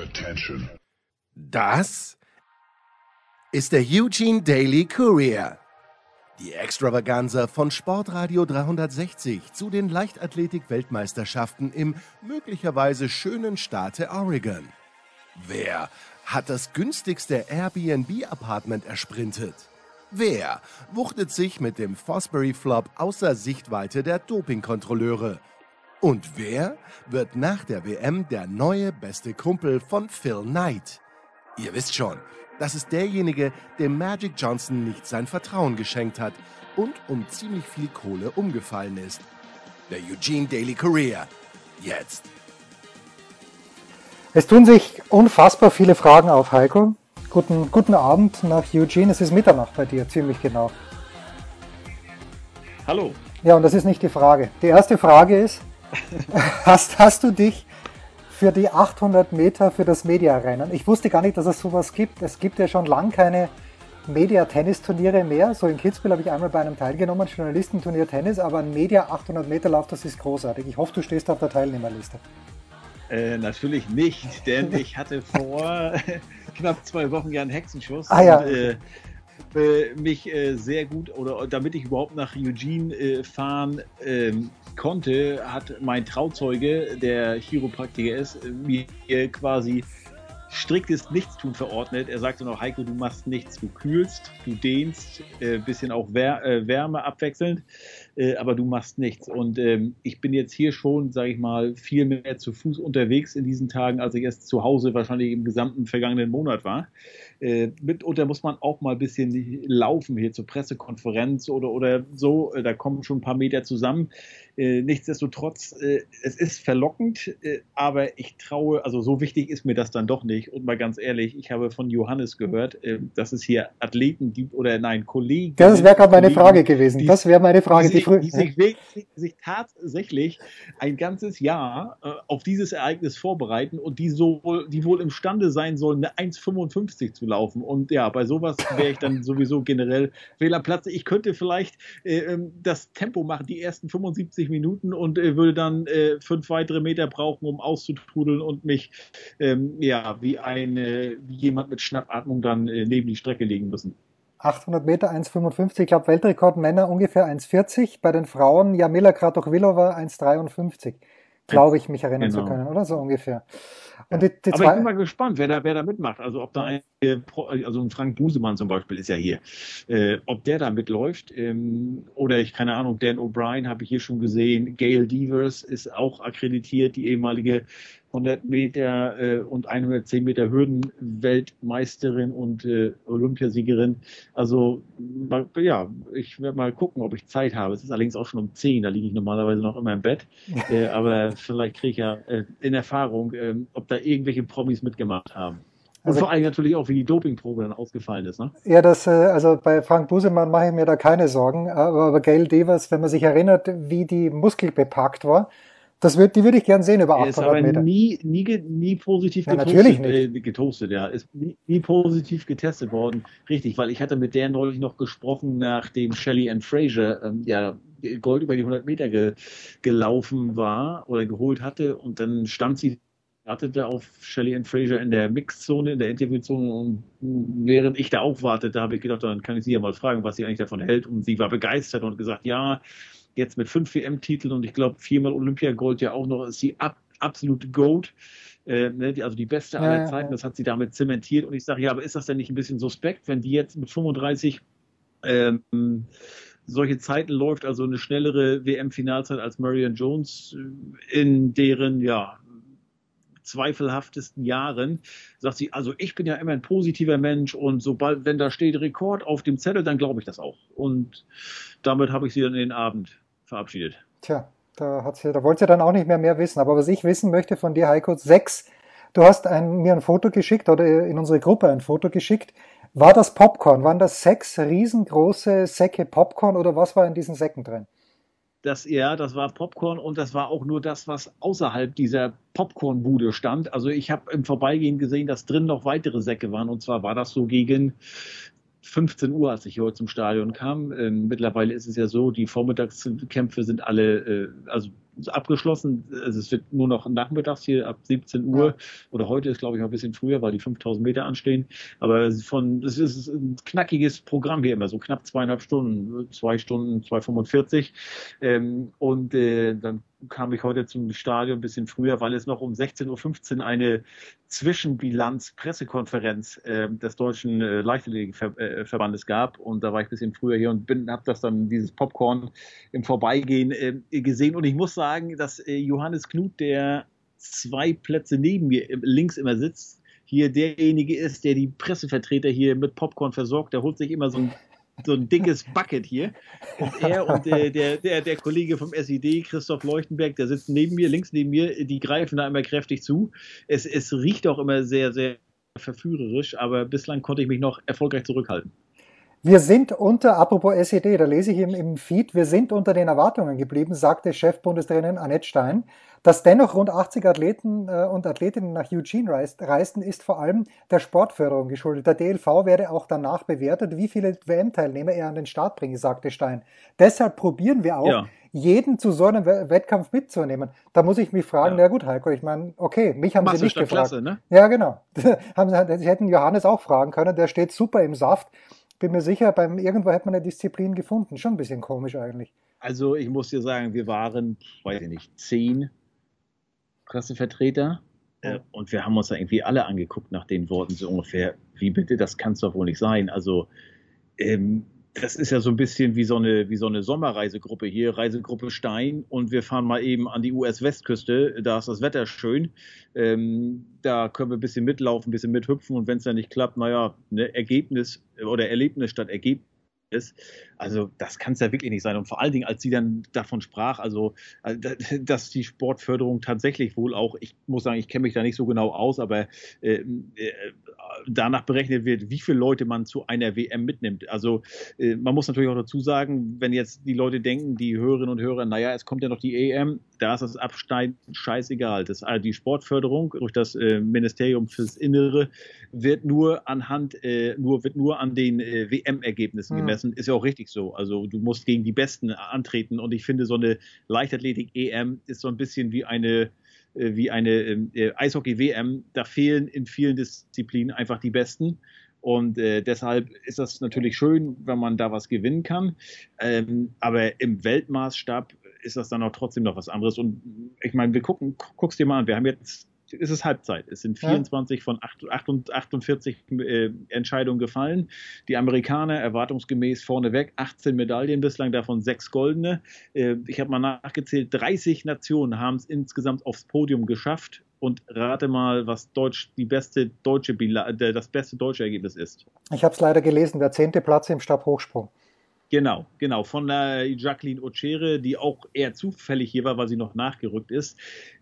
Attention. Das ist der Eugene Daily Courier. Die Extravaganza von Sportradio 360 zu den Leichtathletik-Weltmeisterschaften im möglicherweise schönen Staate Oregon. Wer hat das günstigste Airbnb-Apartment ersprintet? Wer wuchtet sich mit dem Fosbury Flop außer Sichtweite der Dopingkontrolleure? Und wer wird nach der WM der neue beste Kumpel von Phil Knight? Ihr wisst schon, das ist derjenige, dem Magic Johnson nicht sein Vertrauen geschenkt hat und um ziemlich viel Kohle umgefallen ist. Der Eugene Daily Courier. Jetzt. Es tun sich unfassbar viele Fragen auf, Heiko. Guten, guten Abend nach Eugene. Es ist Mitternacht bei dir, ziemlich genau. Hallo. Ja, und das ist nicht die Frage. Die erste Frage ist, hast, hast du dich für die 800 Meter für das Media-Rennen, ich wusste gar nicht, dass es sowas gibt. Es gibt ja schon lange keine Media-Tennis-Turniere mehr. So in Kitzbühel habe ich einmal bei einem teilgenommen, Journalistenturnier Tennis, aber ein Media 800 Meter Lauf, das ist großartig. Ich hoffe, du stehst auf der Teilnehmerliste. Äh, natürlich nicht, denn ich hatte vor knapp zwei Wochen ja einen Hexenschuss. Ah, ja. Und, äh, äh, mich äh, sehr gut oder damit ich überhaupt nach Eugene äh, fahren ähm, konnte, hat mein Trauzeuge, der Chiropraktiker ist, mir quasi striktes Nichtstun verordnet. Er sagte noch, Heiko, du machst nichts, du kühlst, du dehnst, äh, bisschen auch Wär äh, Wärme abwechselnd, äh, aber du machst nichts. Und ähm, ich bin jetzt hier schon, sage ich mal, viel mehr zu Fuß unterwegs in diesen Tagen, als ich erst zu Hause wahrscheinlich im gesamten vergangenen Monat war. Äh, mitunter muss man auch mal ein bisschen laufen hier zur Pressekonferenz oder, oder so. Äh, da kommen schon ein paar Meter zusammen. Äh, nichtsdestotrotz, äh, es ist verlockend, äh, aber ich traue, also so wichtig ist mir das dann doch nicht. Und mal ganz ehrlich, ich habe von Johannes gehört, äh, dass es hier Athleten gibt oder nein, Kollegen. Das wäre gerade meine Frage gewesen. Die, das wäre meine Frage. Die, die, sich, die sich tatsächlich ein ganzes Jahr äh, auf dieses Ereignis vorbereiten und die, so, die wohl imstande sein sollen, eine 1,55 zu laufen. Und ja, bei sowas wäre ich dann sowieso generell Fehlerplatz. Ich könnte vielleicht äh, ähm, das Tempo machen, die ersten 75 Minuten und äh, würde dann äh, fünf weitere Meter brauchen, um auszutrudeln und mich ähm, ja wie ein wie jemand mit Schnappatmung dann äh, neben die Strecke legen müssen. 800 Meter 1,55, ich glaube Weltrekord Männer ungefähr 1,40, bei den Frauen Jamila Kratochvilova 1,53 glaube ich, mich erinnern genau. zu können, oder? So ungefähr. Und die, die Aber ich bin mal gespannt, wer da, wer da mitmacht. Also ob da ein, also ein Frank Busemann zum Beispiel ist ja hier, äh, ob der da mitläuft ähm, oder ich keine Ahnung, Dan O'Brien habe ich hier schon gesehen, Gail Devers ist auch akkreditiert, die ehemalige 100 Meter äh, und 110 Meter Hürden-Weltmeisterin und äh, Olympiasiegerin. Also ja, ich werde mal gucken, ob ich Zeit habe. Es ist allerdings auch schon um 10, da liege ich normalerweise noch immer im Bett. äh, aber vielleicht kriege ich ja äh, in Erfahrung, äh, ob da irgendwelche Promis mitgemacht haben. Und also, vor allem natürlich auch, wie die Dopingprobe dann ausgefallen ist. Ne? Ja, das, äh, also bei Frank Busemann mache ich mir da keine Sorgen. Aber, aber Gail Devers, wenn man sich erinnert, wie die Muskel bepackt war, das wird, die würde ich gern sehen über 800 ist aber Meter. Nie, nie, nie positiv ja, getostet, nicht. Äh, getostet, ja. Ist nie, nie, positiv getestet worden. Richtig, weil ich hatte mit der neulich noch gesprochen, nachdem Shelley and Fraser ähm, ja Gold über die 100 Meter ge, gelaufen war oder geholt hatte und dann stand sie wartete auf Shelley and Fraser in der Mixzone, in der Interviewzone und während ich da auch wartete, habe ich gedacht, dann kann ich sie ja mal fragen, was sie eigentlich davon hält und sie war begeistert und gesagt, ja, jetzt mit fünf WM-Titeln und ich glaube viermal Olympiagold ja auch noch, ist sie ab, absolute Gold. Äh, ne, also die beste ja, aller Zeiten, das hat sie damit zementiert. Und ich sage, ja, aber ist das denn nicht ein bisschen suspekt, wenn die jetzt mit 35 ähm, solche Zeiten läuft, also eine schnellere WM-Finalzeit als Marion Jones, äh, in deren, ja, zweifelhaftesten Jahren, sagt sie, also ich bin ja immer ein positiver Mensch und sobald, wenn da steht Rekord auf dem Zettel, dann glaube ich das auch. Und damit habe ich sie dann in den Abend verabschiedet. Tja, da, hat sie, da wollte sie dann auch nicht mehr mehr wissen. Aber was ich wissen möchte von dir, Heiko, sechs, du hast ein, mir ein Foto geschickt oder in unsere Gruppe ein Foto geschickt. War das Popcorn? Waren das sechs riesengroße Säcke Popcorn oder was war in diesen Säcken drin? das ja, das war Popcorn und das war auch nur das, was außerhalb dieser Popcornbude stand. Also ich habe im Vorbeigehen gesehen, dass drin noch weitere Säcke waren und zwar war das so gegen 15 Uhr, als ich heute zum Stadion kam. Ähm, mittlerweile ist es ja so, die Vormittagskämpfe sind alle, äh, also abgeschlossen. Also es wird nur noch nachmittags hier ab 17 Uhr ja. oder heute ist glaube ich noch ein bisschen früher, weil die 5000 Meter anstehen. Aber von es ist ein knackiges Programm hier immer, so knapp zweieinhalb Stunden, zwei Stunden, 2,45. Ähm, und äh, dann kam ich heute zum Stadion ein bisschen früher, weil es noch um 16.15 Uhr eine Zwischenbilanz-Pressekonferenz äh, des Deutschen äh, Leichtathletikverbandes gab. Und da war ich ein bisschen früher hier und habe das dann, dieses Popcorn im Vorbeigehen äh, gesehen. Und ich muss sagen, dass äh, Johannes Knut, der zwei Plätze neben mir links immer sitzt, hier derjenige ist, der die Pressevertreter hier mit Popcorn versorgt. Der holt sich immer so ein so ein dickes Bucket hier. Und er und der, der, der, der Kollege vom SED, Christoph Leuchtenberg, der sitzt neben mir, links neben mir, die greifen da immer kräftig zu. Es, es riecht auch immer sehr, sehr verführerisch, aber bislang konnte ich mich noch erfolgreich zurückhalten. Wir sind unter, apropos SED, da lese ich im, im Feed, wir sind unter den Erwartungen geblieben, sagte Chefbundestrainerin Annette Stein. Dass dennoch rund 80 Athleten äh, und Athletinnen nach Eugene reist, reisten, ist vor allem der Sportförderung geschuldet. Der DLV werde auch danach bewertet, wie viele WM-Teilnehmer er an den Start bringe, sagte Stein. Deshalb probieren wir auch, ja. jeden zu so einem Wettkampf mitzunehmen. Da muss ich mich fragen, ja. na gut, Heiko, ich meine, okay, mich haben Machst sie nicht gefragt. Klasse, ne? Ja, genau. sie hätten Johannes auch fragen können, der steht super im Saft bin mir sicher, beim irgendwo hätte man eine Disziplin gefunden. Schon ein bisschen komisch eigentlich. Also ich muss dir sagen, wir waren, weiß ich nicht, zehn Pressevertreter äh, und wir haben uns da irgendwie alle angeguckt nach den Worten so ungefähr, wie bitte, das kann es doch wohl nicht sein. Also ähm, das ist ja so ein bisschen wie so eine, wie so eine Sommerreisegruppe hier, Reisegruppe Stein. Und wir fahren mal eben an die US-Westküste. Da ist das Wetter schön. Ähm, da können wir ein bisschen mitlaufen, ein bisschen mithüpfen. Und wenn es dann nicht klappt, naja, ne, Ergebnis oder Erlebnis statt Ergebnis ist. Also das kann es ja wirklich nicht sein. Und vor allen Dingen, als sie dann davon sprach, also äh, dass die Sportförderung tatsächlich wohl auch, ich muss sagen, ich kenne mich da nicht so genau aus, aber äh, äh, danach berechnet wird, wie viele Leute man zu einer WM mitnimmt. Also äh, man muss natürlich auch dazu sagen, wenn jetzt die Leute denken, die Hörerinnen und Hörer, naja, es kommt ja noch die EM, da ist das Absteigen scheißegal. Das, also die Sportförderung durch das äh, Ministerium fürs Innere wird nur anhand, äh, nur, wird nur an den WM-Ergebnissen ja. gemessen. Ist ja auch richtig so. Also du musst gegen die Besten antreten und ich finde, so eine Leichtathletik-EM ist so ein bisschen wie eine wie eine ähm, äh, Eishockey-WM. Da fehlen in vielen Disziplinen einfach die Besten. Und äh, deshalb ist das natürlich schön, wenn man da was gewinnen kann. Ähm, aber im Weltmaßstab ist das dann auch trotzdem noch was anderes. Und ich meine, wir gucken, guck's dir mal an. Wir haben jetzt ist es Halbzeit. Es sind 24 ja. von 48 äh, Entscheidungen gefallen. Die Amerikaner erwartungsgemäß vorneweg 18 Medaillen bislang, davon sechs goldene. Äh, ich habe mal nachgezählt, 30 Nationen haben es insgesamt aufs Podium geschafft. Und rate mal, was Deutsch die beste deutsche das beste deutsche Ergebnis ist. Ich habe es leider gelesen, der zehnte Platz im Stabhochsprung. Genau, genau. Von der Jacqueline Ocere, die auch eher zufällig hier war, weil sie noch nachgerückt ist.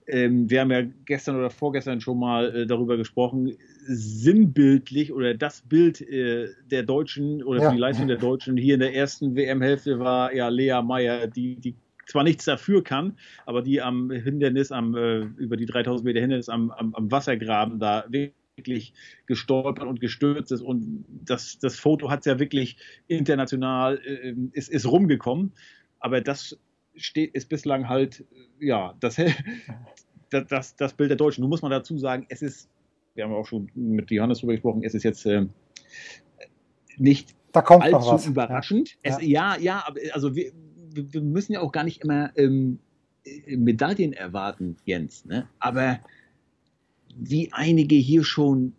Ähm, wir haben ja gestern oder vorgestern schon mal äh, darüber gesprochen, sinnbildlich oder das Bild äh, der Deutschen oder ja. die Leistung der Deutschen hier in der ersten WM-Hälfte war ja Lea Meyer, die, die zwar nichts dafür kann, aber die am Hindernis, am, äh, über die 3000 Meter Hindernis am, am, am Wassergraben da wirklich gestolpert und gestürzt ist. Und das, das Foto hat es ja wirklich international, äh, ist, ist rumgekommen. Aber das steht, ist bislang halt, ja, das, das, das Bild der Deutschen. Nun muss man dazu sagen, es ist, wir haben auch schon mit Johannes darüber gesprochen, es ist jetzt äh, nicht da kommt allzu überraschend. Ja. Es, ja, ja, also wir, wir müssen ja auch gar nicht immer ähm, Medaillen erwarten, Jens. Ne? Aber wie einige hier schon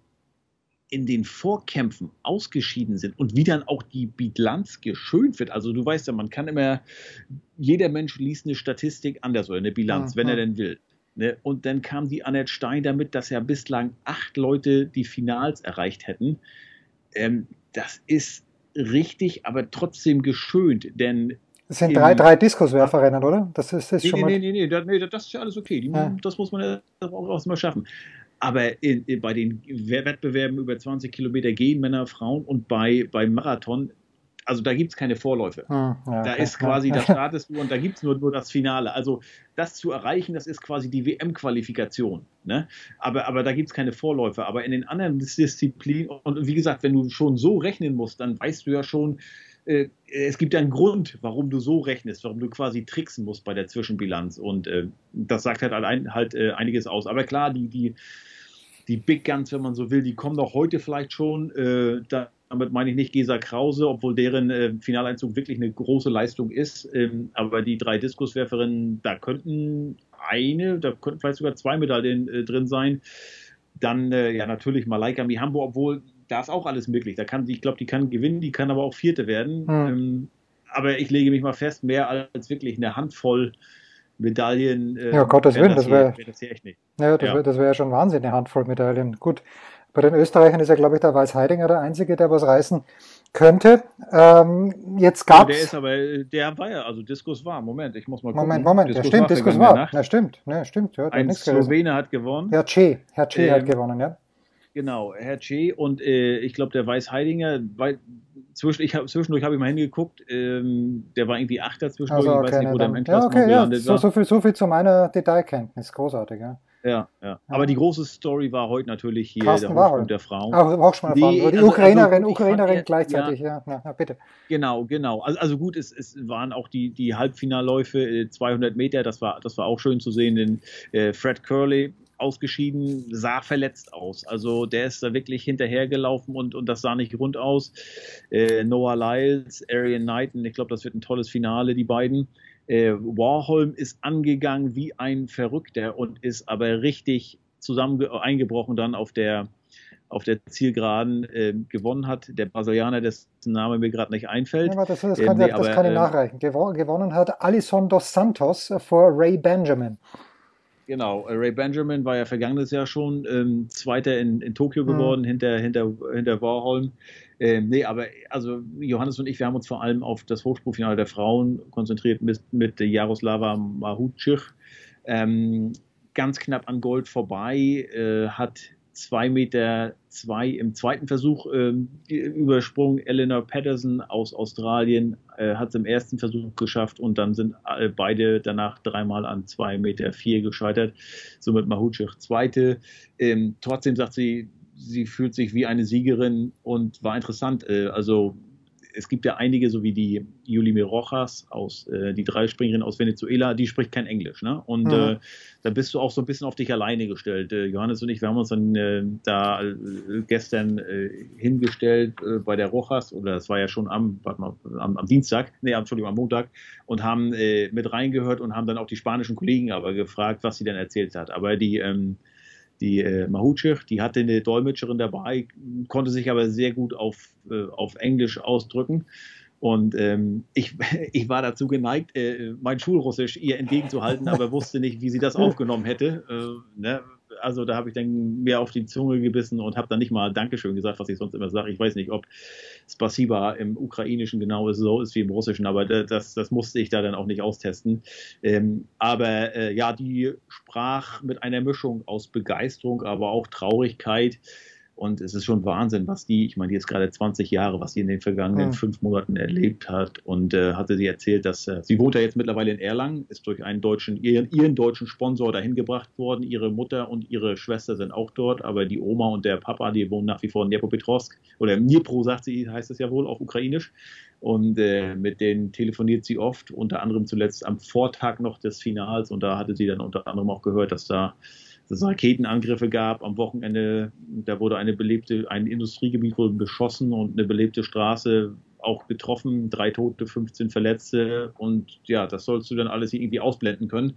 in den Vorkämpfen ausgeschieden sind und wie dann auch die Bilanz geschönt wird. Also du weißt ja, man kann immer, jeder Mensch liest eine Statistik anders oder eine Bilanz, ja, wenn er denn will. Ne? Und dann kam die Annette Stein damit, dass ja bislang acht Leute die Finals erreicht hätten. Ähm, das ist richtig, aber trotzdem geschönt, denn das sind drei, drei Diskuswerferrennen, oder? Das ist, ist nee, schon nee, mal... nee, nee, nee, das ist ja alles okay. Die, ja. Das muss man ja auch mal schaffen. Aber in, in, bei den Wettbewerben über 20 Kilometer gehen Männer, Frauen und bei, beim Marathon, also da gibt es keine Vorläufe. Hm, ja, da okay, ist quasi, ja. da startest du und da gibt es nur, nur das Finale. Also das zu erreichen, das ist quasi die WM-Qualifikation. Ne? Aber, aber da gibt es keine Vorläufe. Aber in den anderen Disziplinen, und wie gesagt, wenn du schon so rechnen musst, dann weißt du ja schon, äh, es gibt einen Grund, warum du so rechnest, warum du quasi tricksen musst bei der Zwischenbilanz. Und äh, das sagt halt, allein, halt äh, einiges aus. Aber klar, die, die, die Big Guns, wenn man so will, die kommen doch heute vielleicht schon. Äh, da, damit meine ich nicht Gesa Krause, obwohl deren äh, Finaleinzug wirklich eine große Leistung ist. Ähm, aber die drei Diskuswerferinnen, da könnten eine, da könnten vielleicht sogar zwei Medaillen äh, drin sein. Dann äh, ja natürlich Malaika Mihambo, obwohl da ist auch alles möglich. Da kann, ich glaube, die kann gewinnen, die kann aber auch Vierte werden. Hm. Ähm, aber ich lege mich mal fest, mehr als wirklich eine Handvoll Medaillen. Äh, ja, Gottes Willen, das wäre wär das echt nicht. Ja, das ja. wäre wär schon Wahnsinn, eine Handvoll Medaillen. Gut, bei den Österreichern ist ja, glaube ich, der Weiß Heidinger der Einzige, der was reißen könnte. Ähm, jetzt gab Der ist aber, der war ja, also Diskus war, Moment, ich muss mal gucken. Moment, Moment, Diskus ja, stimmt, Diskus war. Ja, stimmt, ja, stimmt. Ja, Ein Slowene hat gewonnen. Ja, Che, Herr Che ähm, hat gewonnen, ja. Genau, Herr Che und äh, ich glaube, der Weiß Heidinger, weil, zwischen, ich hab, zwischendurch habe ich mal hingeguckt, ähm, der war irgendwie Achter zwischendurch, also, okay, ich weiß nicht, wo der im ja, okay, ja, so, so, viel, so viel zu meiner Detailkenntnis, großartig, ja. Ja, ja. Aber die große Story war heute natürlich hier Carsten der Hochsprung der Frauen. Ach, Hochsprung der Frauen. Die, die also, Ukrainerin, also, Ukrainerin fand, gleichzeitig, ja. Ja, ja. bitte. Genau, genau. Also, also gut, es, es waren auch die, die Halbfinalläufe, 200 äh, Meter, das war, das war auch schön zu sehen, denn äh, Fred Curley ausgeschieden, sah verletzt aus. Also der ist da wirklich hinterhergelaufen und, und das sah nicht rund aus. Äh, Noah Lyles, Arian Knighton, ich glaube, das wird ein tolles Finale, die beiden. Äh, Warholm ist angegangen wie ein Verrückter und ist aber richtig zusammen eingebrochen dann auf der auf der Zielgeraden äh, gewonnen hat. Der Brasilianer, dessen Name mir gerade nicht einfällt. Ja, das, das, kann, äh, nee, das aber, kann ich ähm, nachreichen. gewonnen hat Alison dos Santos vor Ray Benjamin. Genau, äh, Ray Benjamin war ja vergangenes Jahr schon ähm, Zweiter in, in Tokio mhm. geworden, hinter, hinter, hinter Warholm. Ähm, nee, aber also Johannes und ich, wir haben uns vor allem auf das Hochsprungfinale der Frauen konzentriert mit, mit Jaroslava Mahutschich. Ähm, ganz knapp an Gold vorbei, äh, hat zwei Meter zwei im zweiten Versuch ähm, übersprungen. Eleanor Patterson aus Australien äh, hat es im ersten Versuch geschafft und dann sind äh, beide danach dreimal an zwei Meter vier gescheitert. Somit Mahutschich zweite. Ähm, trotzdem sagt sie, sie fühlt sich wie eine Siegerin und war interessant. Äh, also es gibt ja einige, so wie die Juli Rojas aus, äh, die Dreispringerin aus Venezuela, die spricht kein Englisch, ne? Und mhm. äh, da bist du auch so ein bisschen auf dich alleine gestellt. Äh, Johannes und ich, wir haben uns dann äh, da äh, gestern äh, hingestellt äh, bei der Rojas, oder das war ja schon am, warte mal, am, am Dienstag, nee, Entschuldigung, am Montag, und haben äh, mit reingehört und haben dann auch die spanischen Kollegen aber gefragt, was sie denn erzählt hat. Aber die, ähm, die äh, Mahutschich, die hatte eine Dolmetscherin dabei, konnte sich aber sehr gut auf, äh, auf Englisch ausdrücken. Und ähm, ich, ich war dazu geneigt, äh, mein Schulrussisch ihr entgegenzuhalten, aber wusste nicht, wie sie das aufgenommen hätte. Äh, ne? Also da habe ich dann mehr auf die Zunge gebissen und habe dann nicht mal Dankeschön gesagt, was ich sonst immer sage. Ich weiß nicht, ob Spasiba im Ukrainischen genau so ist wie im Russischen, aber das, das musste ich da dann auch nicht austesten. Ähm, aber äh, ja, die sprach mit einer Mischung aus Begeisterung, aber auch Traurigkeit und es ist schon Wahnsinn, was die, ich meine, die ist gerade 20 Jahre, was sie in den vergangenen mhm. fünf Monaten erlebt hat. Und äh, hatte sie erzählt, dass äh, sie wohnt ja jetzt mittlerweile in Erlangen, ist durch einen deutschen, ihren, ihren deutschen Sponsor dahin gebracht worden. Ihre Mutter und ihre Schwester sind auch dort, aber die Oma und der Papa, die wohnen nach wie vor in Dnipropetrovsk oder Dnipro, sagt sie, heißt es ja wohl, auf Ukrainisch. Und äh, mit denen telefoniert sie oft, unter anderem zuletzt am Vortag noch des Finals. Und da hatte sie dann unter anderem auch gehört, dass da dass es Raketenangriffe gab am Wochenende. Da wurde eine belebte, ein Industriegebiet wurde beschossen und eine belebte Straße auch getroffen, drei Tote, 15 Verletzte und ja, das sollst du dann alles irgendwie ausblenden können,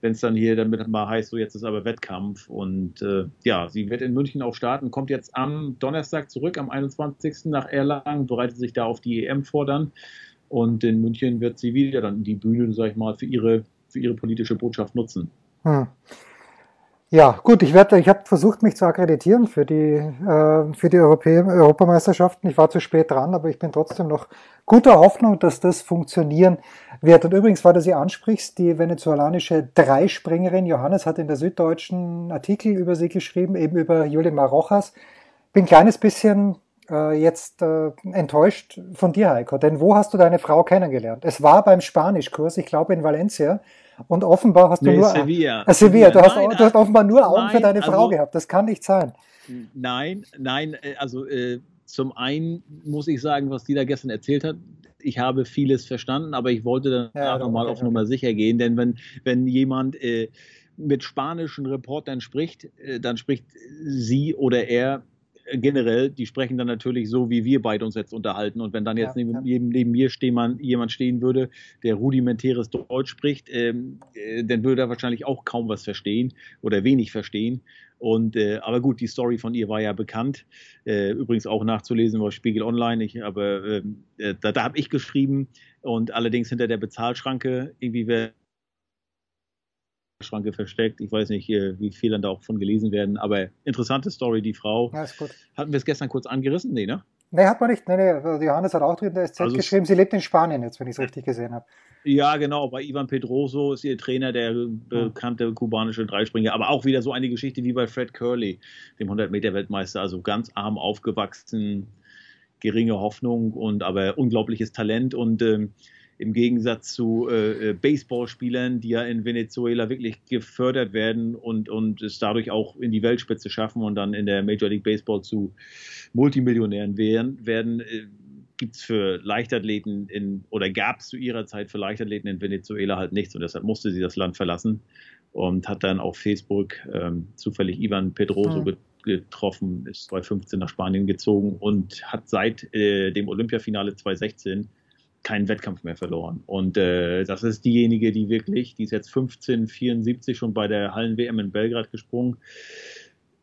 wenn es dann hier damit mal heißt, so jetzt ist aber Wettkampf und äh, ja, sie wird in München auch starten, kommt jetzt am Donnerstag zurück, am 21. nach Erlangen, bereitet sich da auf die EM vor dann und in München wird sie wieder dann die Bühne, sag ich mal, für ihre, für ihre politische Botschaft nutzen. Hm. Ja, gut, ich werde, ich habe versucht, mich zu akkreditieren für die, äh, für die Europä Europameisterschaften. Ich war zu spät dran, aber ich bin trotzdem noch guter Hoffnung, dass das funktionieren wird. Und übrigens, weil du sie ansprichst, die venezolanische Dreispringerin Johannes hat in der Süddeutschen Artikel über sie geschrieben, eben über Julima Rojas. Bin ein kleines bisschen äh, jetzt äh, enttäuscht von dir, Heiko. Denn wo hast du deine Frau kennengelernt? Es war beim Spanischkurs, ich glaube in Valencia. Und offenbar hast du nee, nur Sevilla. Äh, Sevilla. Du, hast, nein, du hast offenbar nur Augen nein, für deine Frau also, gehabt. Das kann nicht sein. Nein, nein, äh, also äh, zum einen muss ich sagen, was die da gestern erzählt hat, ich habe vieles verstanden, aber ich wollte dann ja, nochmal auf Nummer sicher gehen, denn wenn, wenn jemand äh, mit spanischen Reportern spricht, äh, dann spricht sie oder er generell, die sprechen dann natürlich so, wie wir beide uns jetzt unterhalten. Und wenn dann jetzt ja, neben, ja. neben, mir stehen, man, jemand stehen würde, der rudimentäres Deutsch spricht, ähm, äh, dann würde er wahrscheinlich auch kaum was verstehen oder wenig verstehen. Und äh, aber gut, die Story von ihr war ja bekannt. Äh, übrigens auch nachzulesen bei Spiegel Online. Ich, aber ähm, äh, da, da habe ich geschrieben und allerdings hinter der Bezahlschranke irgendwie wäre Schranke versteckt. Ich weiß nicht, wie viel dann da auch von gelesen werden, aber interessante Story, die Frau. Ja, ist gut. Hatten wir es gestern kurz angerissen? Nee, ne? Nee, hat man nicht. Nee, nee. Also Johannes hat auch drin in der SZ also geschrieben, sie lebt in Spanien jetzt, wenn ich es richtig gesehen habe. Ja, genau. Bei Ivan Pedroso ist ihr Trainer, der bekannte kubanische Dreispringer. Aber auch wieder so eine Geschichte wie bei Fred Curley, dem 100-Meter-Weltmeister. Also ganz arm aufgewachsen, geringe Hoffnung und aber unglaubliches Talent. Und ähm, im Gegensatz zu äh, äh, Baseballspielern, die ja in Venezuela wirklich gefördert werden und, und es dadurch auch in die Weltspitze schaffen und dann in der Major League Baseball zu Multimillionären werden, werden äh, gibt es für Leichtathleten in oder gab es zu ihrer Zeit für Leichtathleten in Venezuela halt nichts und deshalb musste sie das Land verlassen und hat dann auf Facebook ähm, zufällig Ivan Pedroso mhm. getroffen, ist 2015 nach Spanien gezogen und hat seit äh, dem Olympiafinale 2016 keinen Wettkampf mehr verloren. Und äh, das ist diejenige, die wirklich, die ist jetzt 1574 schon bei der Hallen-WM in Belgrad gesprungen.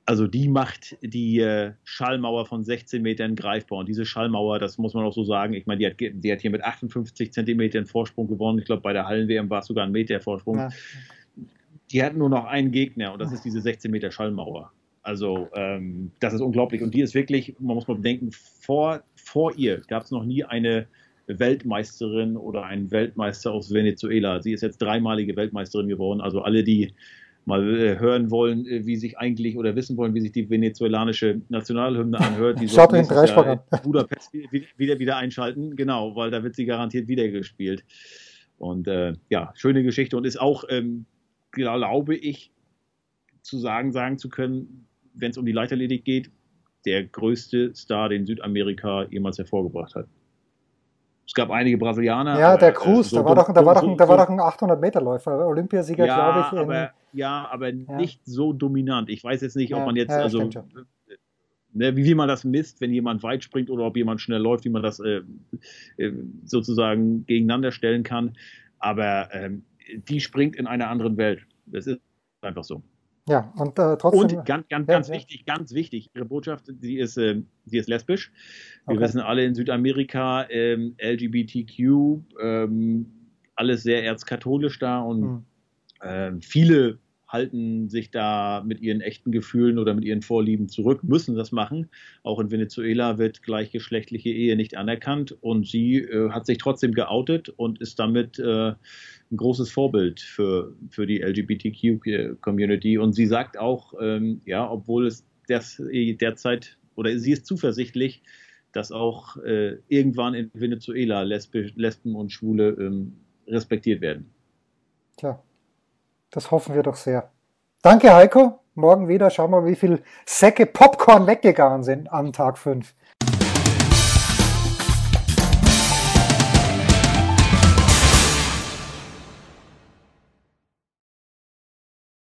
Also die macht die äh, Schallmauer von 16 Metern greifbar. Und diese Schallmauer, das muss man auch so sagen, ich meine, die hat, die hat hier mit 58 Zentimetern Vorsprung gewonnen. Ich glaube, bei der Hallen-WM war es sogar ein Meter Vorsprung. Ja. Die hat nur noch einen Gegner und das ist diese 16 Meter Schallmauer. Also ähm, das ist unglaublich. Und die ist wirklich, man muss mal bedenken, vor, vor ihr gab es noch nie eine Weltmeisterin oder ein Weltmeister aus Venezuela. Sie ist jetzt dreimalige Weltmeisterin geworden. Also alle, die mal äh, hören wollen, äh, wie sich eigentlich oder wissen wollen, wie sich die venezuelanische Nationalhymne anhört, die sollten Jahr Budapest wieder, wieder einschalten. Genau, weil da wird sie garantiert wieder gespielt. Und äh, ja, schöne Geschichte und ist auch, ähm, glaube ich, zu sagen, sagen zu können, wenn es um die Leiterledig geht, der größte Star, den Südamerika jemals hervorgebracht hat. Es gab einige Brasilianer. Ja, der Cruz, so, da war doch, da war doch, so, da war doch ein 800-Meter-Läufer, Olympiasieger, ja, glaube ich. Aber, ja, aber ja. nicht so dominant. Ich weiß jetzt nicht, ob man jetzt, also, ne, wie man das misst, wenn jemand weit springt oder ob jemand schnell läuft, wie man das äh, äh, sozusagen gegeneinander stellen kann. Aber ähm, die springt in einer anderen Welt. Das ist einfach so. Ja, und äh, trotzdem. Und ganz, ganz, ganz ja. wichtig, ganz wichtig, ihre Botschaft, sie ist, äh, sie ist lesbisch. Wir okay. wissen alle in Südamerika, ähm, LGBTQ, ähm, alles sehr erzkatholisch da und mhm. äh, viele halten sich da mit ihren echten Gefühlen oder mit ihren Vorlieben zurück, müssen das machen. Auch in Venezuela wird gleichgeschlechtliche Ehe nicht anerkannt und sie äh, hat sich trotzdem geoutet und ist damit äh, ein großes Vorbild für, für die LGBTQ-Community. Und sie sagt auch, ähm, ja, obwohl es das derzeit oder sie ist zuversichtlich, dass auch äh, irgendwann in Venezuela Lesbe, Lesben und Schwule ähm, respektiert werden. Tja, das hoffen wir doch sehr. Danke, Heiko. Morgen wieder. Schauen wir wie viele Säcke Popcorn weggegangen sind am Tag 5.